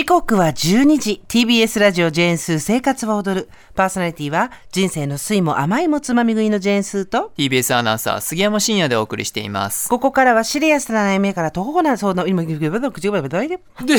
時刻は12時 TBS ラジオジェーンスー生活は踊るパーソナリティは人生の酸いも甘いもつまみ食いのジェーンスーと TBS アナウンサー杉山真也でお送りしています。ここからはシリアスな悩みから途方な相談今口が口がで、待っ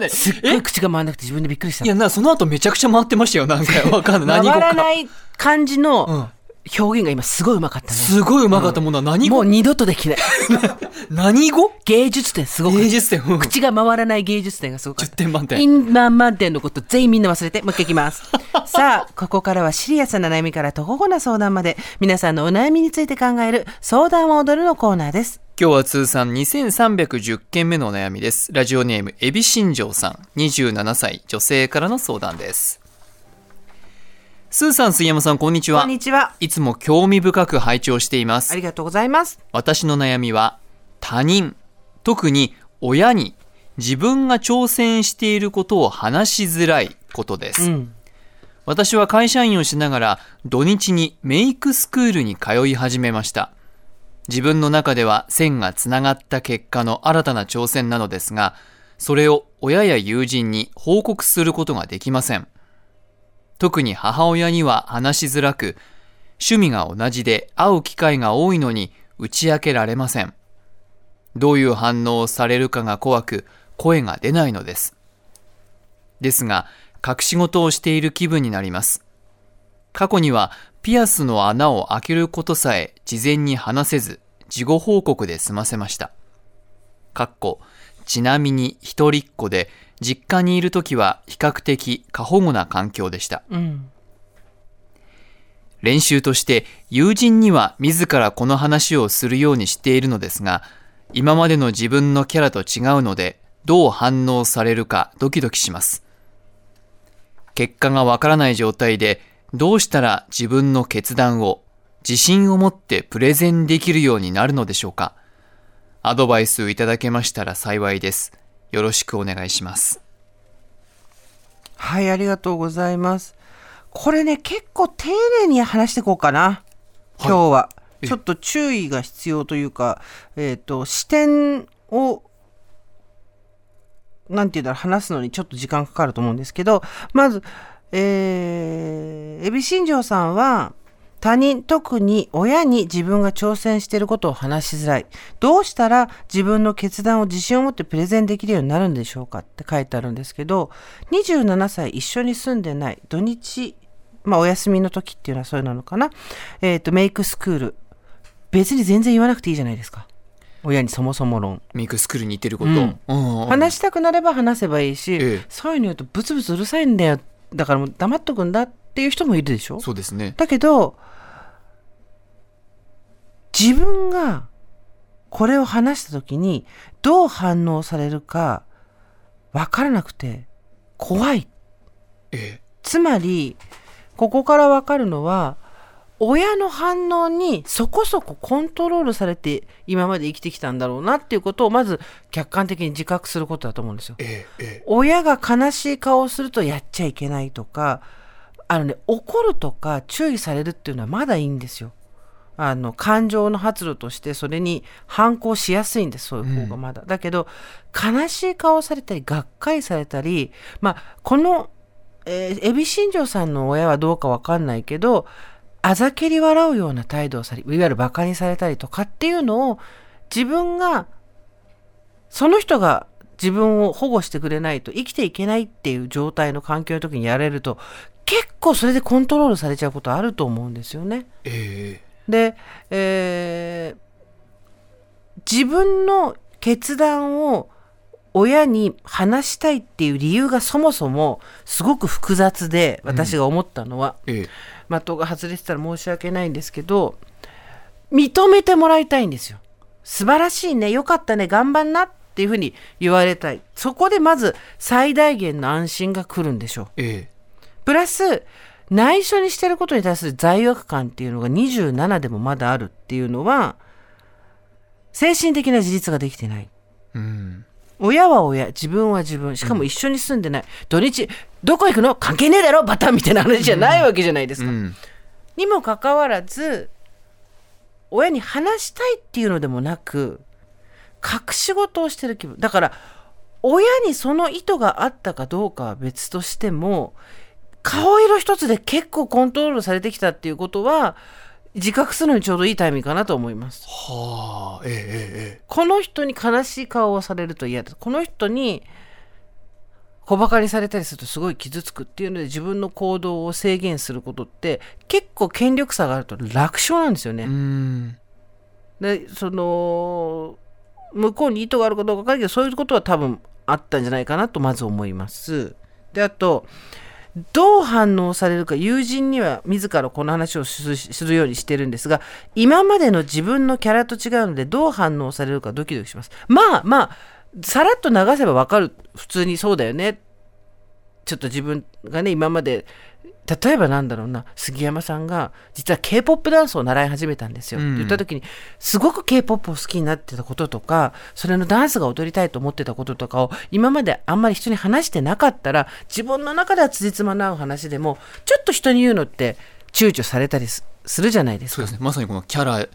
てすっごい口が回らなくて自分でびっくりしたいや、な、その後めちゃくちゃ回ってましたよ。なんか、わかんない。回らない感じの表現が今すごいうまかったね、すごいうまかったものは何語？もう二度とできない 何語？芸術点すごかった芸術点？うん口が回らない芸術点がすごかっ10た点満点。インマン満点のこと全員みんな忘れて、もう一回いきます。さあ、ここからはシリアスな悩みから途方な相談まで、皆さんのお悩みについて考える相談を踊るのコーナーです。今日は通算2310件目のお悩みです。ラジオネーム、エビ新庄さん、27歳、女性からの相談です。スーさん、杉山さん、こんにちは。こんにちは。いつも興味深く拝聴していますあ。りがとうございます。私の悩みは他人特に親に自分が挑戦していることを話しづらいことです、うん。私は会社員をしながら土日にメイクスクールに通い始めました自分の中では線がつながった結果の新たな挑戦なのですがそれを親や友人に報告することができません特に母親には話しづらく趣味が同じで会う機会が多いのに打ち明けられません。どういう反応をされるかが怖く声が出ないのです。ですが、隠し事をしている気分になります。過去にはピアスの穴を開けることさえ事前に話せず、事後報告で済ませました。かっこ、ちなみに一人っ子で、実家にいるときは比較的過保護な環境でした。うん。練習として友人には自らこの話をするようにしているのですが、今までの自分のキャラと違うので、どう反応されるかドキドキします。結果がわからない状態で、どうしたら自分の決断を自信を持ってプレゼンできるようになるのでしょうか。アドバイスをいただけましたら幸いです。よろしくお願いします。はい、ありがとうございます。これね、結構丁寧に話していこうかな。今日は。えちょっと注意が必要というか、えっ、と、視点を、なんて言うんだろう、話すのにちょっと時間かかると思うんですけど、まず、えー、エビ新庄さんは、他人、特に親に自分が挑戦していることを話しづらい。どうしたら自分の決断を自信を持ってプレゼンできるようになるんでしょうか？って書いてあるんですけど、27歳一緒に住んでない土日、まあお休みの時っていうのはそういうのなのかな？えっ、と、メイクスクール。別に全然言わなくていいじゃないですか。親にそもそも論。ミクスクールに行ってること。話したくなれば話せばいいし、ええそういうの言うとブツブツうるさいんだよ。だからもう黙っとくんだっていう人もいるでしょ？そうですね。だけど、自分がこれを話した時にどう反応されるか分からなくて怖い。ええつまり、ここから分かるのは、親の反応にそこそこコントロールされて今まで生きてきたんだろうなっていうことをまず客観的に自覚することだと思うんですよ。ええええ親が悲しい顔をするとやっちゃいけないとか、あのね、怒るとか注意されるっていうのはまだいいんですよ。あの、感情の発露としてそれに反抗しやすいんです、そういう方がまだ。だけど、悲しい顔をされたり、がっかりされたり、まあ、この、えー、エビ新庄さんの親はどうかわかんないけど、あざけり笑うような態度をされ、いわゆる馬鹿にされたりとかっていうのを、自分がその人が自分を保護してくれないと生きていけないっていう状態の環境の時にやれると結構それでコントロールされちゃうことあると思うんですよね。えで、えー自分の決断を親に話したいっていう理由がそもそもすごく複雑で私が思ったのは、ええ的が外れてたら申し訳ないんですけど認めてもらいたいんですよ。素晴らしいねよかったね頑張んなっていうふうに言われたい。そこでまず最大限の安心が来るんでしょう。えプラス内緒にしてることに対する罪悪感っていうのが27でもまだあるっていうのは精神的な自立ができてない。えうん親は親、自分は自分、しかも一緒に住んでない。土日、どこ行くの？関係ねえだろ？バタンみたいな話じゃないわけじゃないですか。うんにもかかわらず、親に話したいっていうのでもなく、隠し事をしてる気分。だから、親にその意図があったかどうかは別としても顔色一つで結構コントロールされてきたっていうことは自覚するのにちょうどいいタイミングかなと思います。はあえええええこの人に悲しい顔をされると嫌だ。この人に小馬鹿にされたりするとすごい傷つくっていうので自分の行動を制限することって結構権力差があると楽勝なんですよね。えうんでその向こうに意図があるかどうか分かるけどそういうことは多分あったんじゃないかなとまず思います。であとどう反応されるか友人には自らこの話をするするようにしてるんですが今までの自分のキャラと違うのでどう反応されるかドキドキします。まあまあさらっと流せばわかる普通にそうだよねちょっと自分がね今まで例えばなんだろうな杉山さんが実は k p o p ダンスを習い始めたんですよ、うん。って言った時にすごく k p o p を好きになってたこととかそれのダンスが踊りたいと思ってたこととかを今まであんまり人に話してなかったら自分の中では辻褄の合う話でもちょっと人に言うのって躊躇されたりすするじゃないですか。そうですね。まさにこのキャラ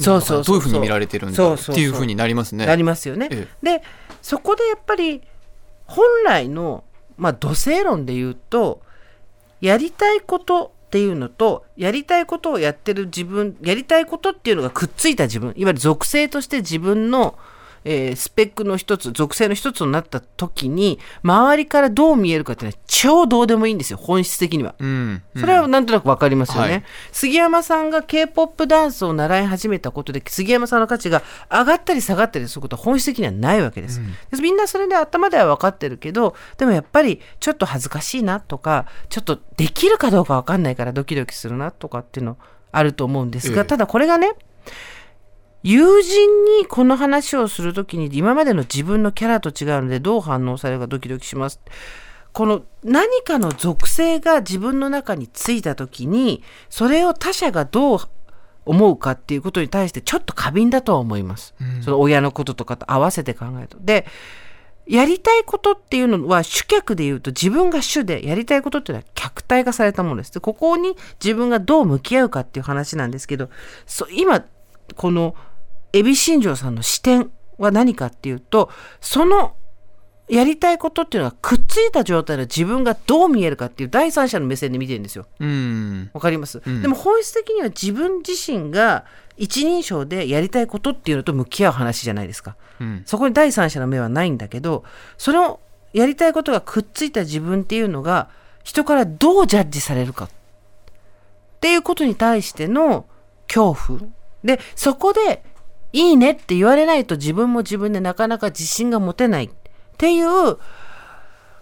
そうそうそうどういうふうに見られてるんだそうそうそうっていうふうになりますね。なりますよね。え。でそこでやっぱり本来の、まあ、土星論で言うとやりたいことっていうのとやりたいことをやってる自分やりたいことっていうのがくっついた自分いわゆる属性として自分の、えースペックの一つ属性の一つになった時に周りからどう見えるかっていうのは超どうでもいいんですよ本質的には。うんそれはなんとなくわかりますよね、はい。杉山さんが K-POP ダンスを習い始めたことで杉山さんの価値が上がったり下がったりすることは本質的にはないわけです、でみんなそれで頭では分かってるけどでもやっぱりちょっと恥ずかしいなとかちょっとできるかどうか分かんないからドキドキするなとかっていうのあると思うんですが、ええ。ただこれがね友人にこの話をするときに今までの自分のキャラと違うのでどう反応されるかドキドキします。この何かの属性が自分の中についた時にそれを他者がどう思うかっていうことに対してちょっと過敏だとは思います、その親のこととかと合わせて考えるとでやりたいことっていうのは主客で言うと自分が主でやりたいことっていうのは客体化されたものです。でここに自分がどう向き合うかっていう話なんですけどそ今この海老新庄さんの視点は何かっていうとそのやりたいことっていうのはくっついた状態の自分がどう見えるかっていう第三者の目線で見てるんですよ。うん。わかります、うん。でも本質的には自分自身が一人称でやりたいことっていうのと向き合う話じゃないですか。うん。そこに第三者の目はないんだけどそのやりたいことがくっついた自分っていうのが人からどうジャッジされるか。っていうことに対しての恐怖。でそこでいいねって言われないと自分も自分でなかなか自信が持てないっていうう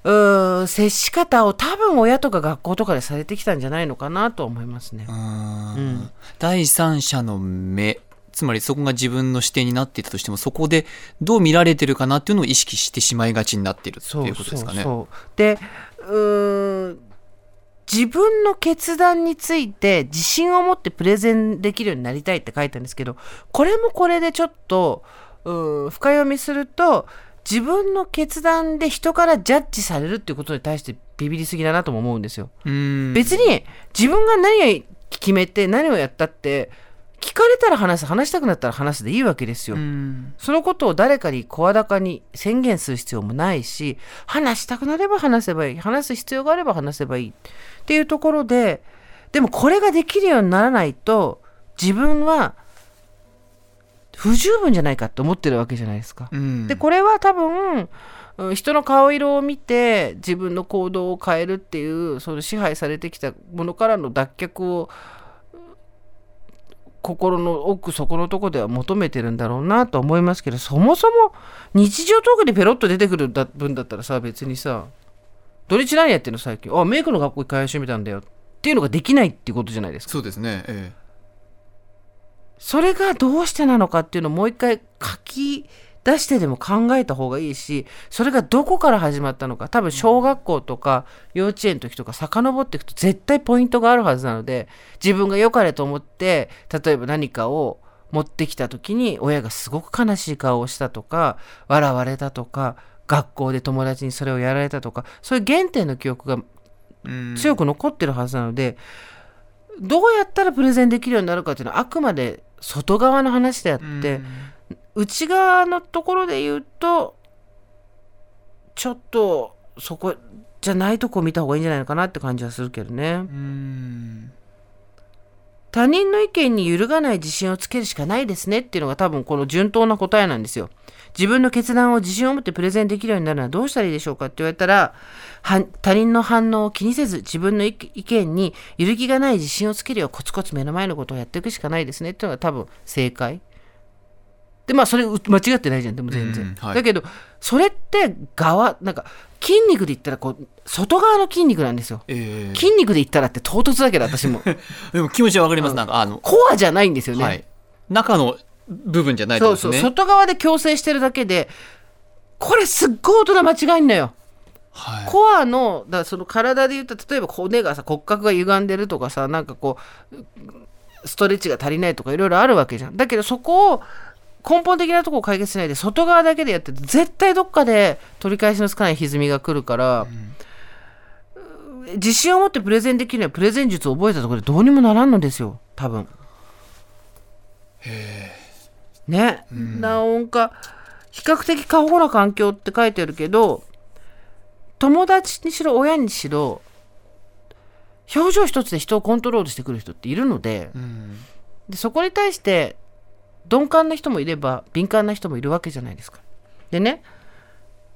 ー接し方を多分親とか学校とかでされてきたんじゃないのかなと思いますね。うん第三者の目つまりそこが自分の視点になっていたとしてもそこでどう見られてるかなっていうのを意識してしまいがちになっているっていうことですかね。そうそうでうーん自分の決断について自信を持ってプレゼンできるようになりたいって書いたんですけどこれもこれでちょっとう深読みすると自分の決断で人からジャッジされるっていうことに対してビビりすぎだなとも思うんですよ。うん別に自分が何を決めて何をやったって聞かれたら話す話したくなったら話すでいいわけですよ。うんそのことを誰かに声高に宣言する必要もないし、話したくなれば話せばいい。話す必要があれば話せばいい。っていうところで、でもこれができるようにならないと、自分は不十分じゃないかって思ってるわけじゃないですか。うんで、これは多分、うん人の顔色を見て自分の行動を変えるっていうその支配されてきたものからの脱却を心の奥底のとこでは求めてるんだろうなと思いますけどそもそも日常トークでペロッと出てくる分だったらさ別にさ土日何やってんの最近あメイクの学校通い始めたんだよっていうのができないっていうことじゃないですかそうですね。えそれがどうしてなのかっていうのをもう一回書き出してでも考えた方がいいしそれがどこから始まったのか。多分小学校とか幼稚園の時とか遡っていくと絶対ポイントがあるはずなので自分が良かれと思って例えば何かを持ってきた時に親がすごく悲しい顔をしたとか笑われたとか学校で友達にそれをやられたとかそういう原点の記憶が強く残ってるはずなので、どうやったらプレゼンできるようになるかっていうのはあくまで外側の話であって、うん内側のところで言うとちょっとそこじゃないとこ見た方がいいんじゃないのかなって感じはするけどね。うん他人の意見に揺るがない自信をつけるしかないですねっていうのが多分この順当な答えなんですよ。自分の決断を自信を持ってプレゼンできるようになるのはどうしたらいいでしょうかって言われたら、は他人の反応を気にせず自分の意意見に揺るぎがない自信をつけるようコツコツ目の前のことをやっていくしかないですねっていうのが多分正解。でまあそれう間違ってないじゃんでも全然、うんはい。だけどそれって側なんか筋肉で言ったらこう外側の筋肉なんですよ。ええ筋肉で言ったらって唐突だけど私も。でも気持ちはわかります。なんか、あの、コアじゃないんですよね、はい。中の部分じゃないってそうそう。外側で矯正してるだけでこれすっごい大人間違いんのよ。はい。コアのだその体で言うと例えば骨がさ骨格が歪んでるとかさなんかこうストレッチが足りないとかいろいろあるわけじゃん。だけどそこを根本的なところを解決しないで外側だけでやってて絶対どっかで取り返しのつかない歪みが来るから、自信を持ってプレゼンできるにはプレゼン術を覚えたところでどうにもならんのですよ多分。ね、なんか比較的過保護な環境って書いてあるけど友達にしろ親にしろ表情一つで人をコントロールしてくる人っているのでうん。でそこに対して鈍感な人もいれば敏感な人もいるわけじゃないですか。でね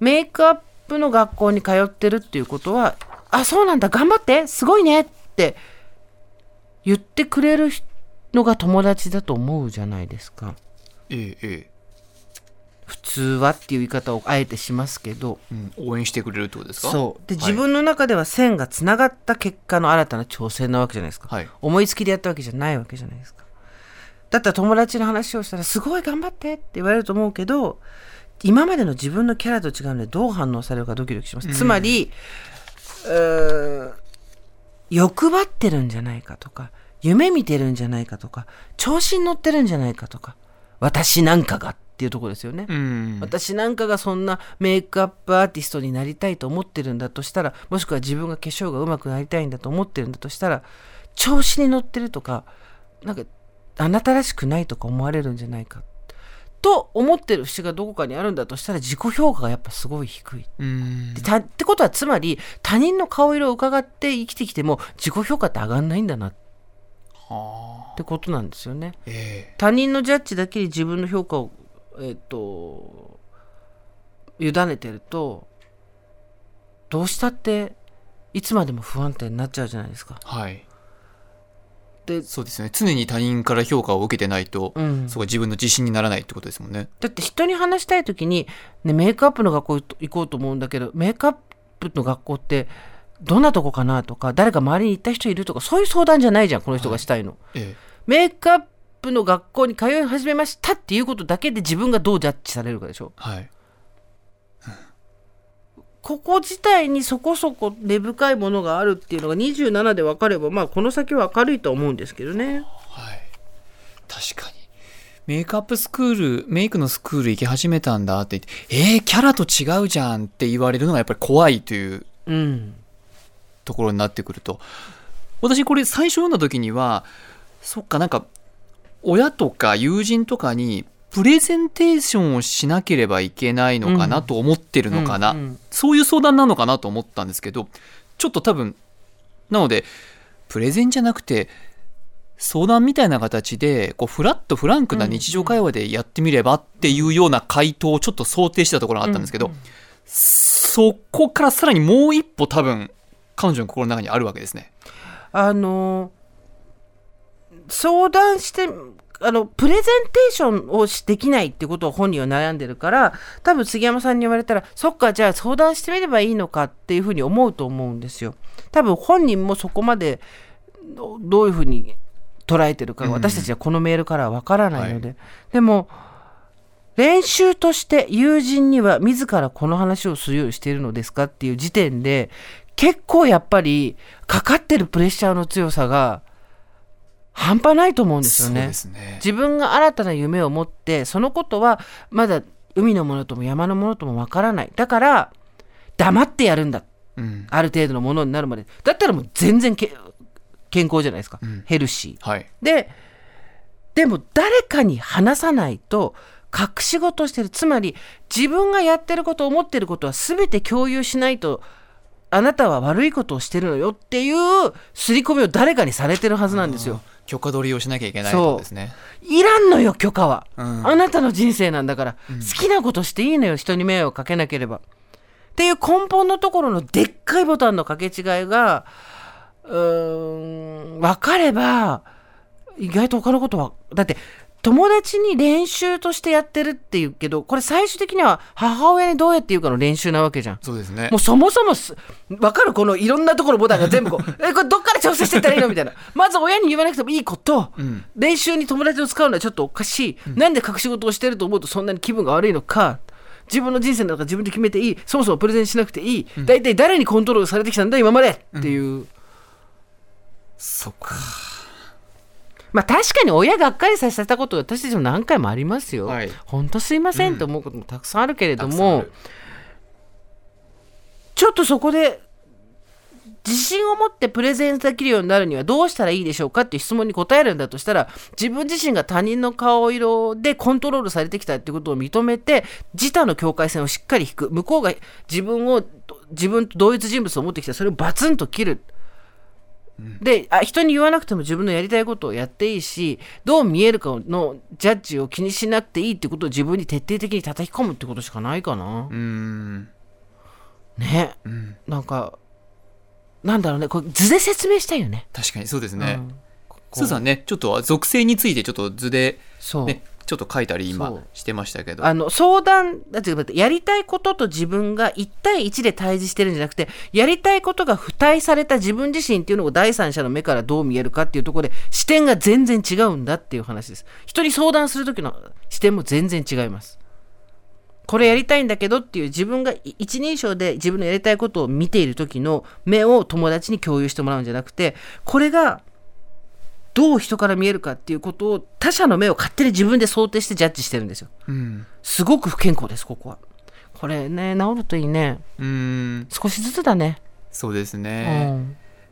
メイクアップの学校に通ってるっていうことは「あそうなんだ頑張ってすごいね」って言ってくれるのが友達だと思うじゃないですか。えええ普通はっていう言い方をあえてしますけど。えうん、応援してくれるってことですか？そう。ではい。自分の中では線がつながった結果の新たな挑戦なわけじゃないですか、はい。思いつきでやったわけじゃないわけじゃないですかだったら友達の話をしたらすごい頑張ってって言われると思うけど今までの自分のキャラと違うのでどう反応されるかドキドキします、つまりうー欲張ってるんじゃないかとか夢見てるんじゃないかとか調子に乗ってるんじゃないかとか私なんかがっていうところですよね、うん。私なんかがそんなメイクアップアーティストになりたいと思ってるんだとしたらもしくは自分が化粧が上手くなりたいんだと思ってるんだとしたら調子に乗ってるとかなんかあなたらしくないとか思われるんじゃないかと思ってる節がどこかにあるんだとしたら自己評価がやっぱすごい低い。たってことはつまり他人の顔色を伺って生きてきても自己評価って上がんないんだなっはあてことなんですよね。え他人のジャッジだけに自分の評価を、えっと委ねてるとどうしたっていつまでも不安定になっちゃうじゃないですか。えはい。で、そうですね。常に他人から評価を受けてないと、うん、そこが自分の自信にならないってことですもんね。だって人に話したい時に、ね、メイクアップの学校行こうと思うんだけどメイクアップの学校ってどんなとこかなとか誰か周りに行った人いるとかそういう相談じゃないじゃんこの人がしたいの。えメイクアップの学校に通い始めましたっていうことだけで自分がどうジャッジされるかでしょえはい。ここ自体にそこそこ根深いものがあるっていうのが27で分かればまあこの先は明るいと思うんですけどね。はい。確かに。メイクアップスクール、メイクのスクール行き始めたんだって言って、えー、キャラと違うじゃんって言われるのがやっぱり怖いといううん。ところになってくると。私これ最初読んだ時には、そっかなんか、親とか友人とかにプレゼンテーションをしなければいけないのかなと思ってるのかな。うんうんそういう相談なのかなと思ったんですけど、ちょっと多分、なので、プレゼンじゃなくて、相談みたいな形で、こう、フラットフランクな日常会話でやってみればっていうような回答をちょっと想定してたところがあったんですけど、そこからさらにもう一歩多分、彼女の心の中にあるわけですね。あの相談してあのプレゼンテーションをしできないってことを本人は悩んでるから多分杉山さんに言われたらそっかじゃあ相談してみればいいのかっていうふうに思うと思うんですよ。多分本人もそこまでどどういうふうに捉えてるかうん。私たちはこのメールからはわからないので、でも練習として友人には自らこの話をするようにしているのですかっていう時点で結構やっぱりかかってるプレッシャーの強さが半端ないと思うんですよねね。自分が新たな夢を持ってそのことはまだ海のものとも山のものともわからないだから黙ってやるんだうん。ある程度のものになるまでだったらもう全然け健康じゃないですか、うんヘルシーはい。ででも誰かに話さないと隠し事をしてる。つまり、自分がやってること、思ってることは全て共有しないと、あなたは悪いことをしてるのよっていう刷り込みを誰かにされてるはずなんですよ。許可取りをしなきゃいけないそうですね。いらんのよ、許可は。うん、あなたの人生なんだから、うん、好きなことしていいのよ、人に迷惑かけなければ。っていう根本のところのでっかいボタンの掛け違いが、うーん、分かれば、意外と他のことは、だって、友達に練習としてやってるっていうけど、これ最終的には母親にどうやって言うかの練習なわけじゃん。そうですね。もうそもそもわかる？このいろんなところボタンが全部こう、え、これどっから調整してったらいいの？みたいな。まず親に言わなくてもいいこと、うん、練習に友達を使うのはちょっとおかしい。うん、なんで隠し事をしてると思うとそんなに気分が悪いのか。自分の人生の中自分で決めていい。そもそもプレゼンしなくていい。大体誰にコントロールされてきたんだ？今までっていう。うん、そっか。まあ確かに親がっかりさせたこと私たちも何回もありますよ。はい、本当すいませんと思うこともたくさんあるけれども、うん、ちょっとそこで自信を持ってプレゼンできるようになるにはどうしたらいいでしょうかっていう質問に答えるんだとしたら自分自身が他人の顔色でコントロールされてきたってことを認めて自他の境界線をしっかり引く向こうが自分を自分と同一人物を持ってきたそれをバツンと切る。であ人に言わなくても自分のやりたいことをやっていいしどう見えるかのジャッジを気にしなくていいってことを自分に徹底的に叩き込むってことしかないかな。うん。ね、うん、なんかなんだろうね。これ図で説明したいよね。確かにそうですね。うん、スーさんね。ちょっと属性についてちょっと図で、ね、ちょっと書いたり今してましたけど。あの相談だってやりたいことと自分が1対1で対峙してるんじゃなくてやりたいことが付帯された自分自身っていうのを第三者の目からどう見えるかっていうところで視点が全然違うんだっていう話です。人に相談する時の視点も全然違います。これやりたいんだけどっていう自分が一人称で自分のやりたいことを見ている時の目を友達に共有してもらうんじゃなくてこれがどう人から見えるかっていうことを他者の目を勝手に自分で想定してジャッジしてるんですよ。うん、すごく不健康です、ここは。これね、治るといいね。うん少しずつだね。そうですね。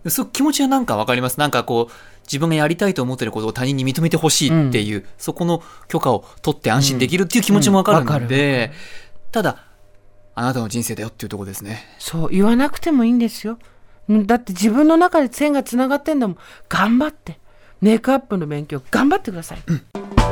うん、そ気持ちはなんかわかります。なんかこう、自分がやりたいと思ってることを他人に認めてほしいっていう、うん、そこの許可を取って安心できるっていう気持ちもわかるので、ただ、あなたの人生だよっていうとこですね。そう、言わなくてもいいんですよ。だって自分の中で線がつながってんだもん。頑張って。メイクアップの勉強頑張ってください。うん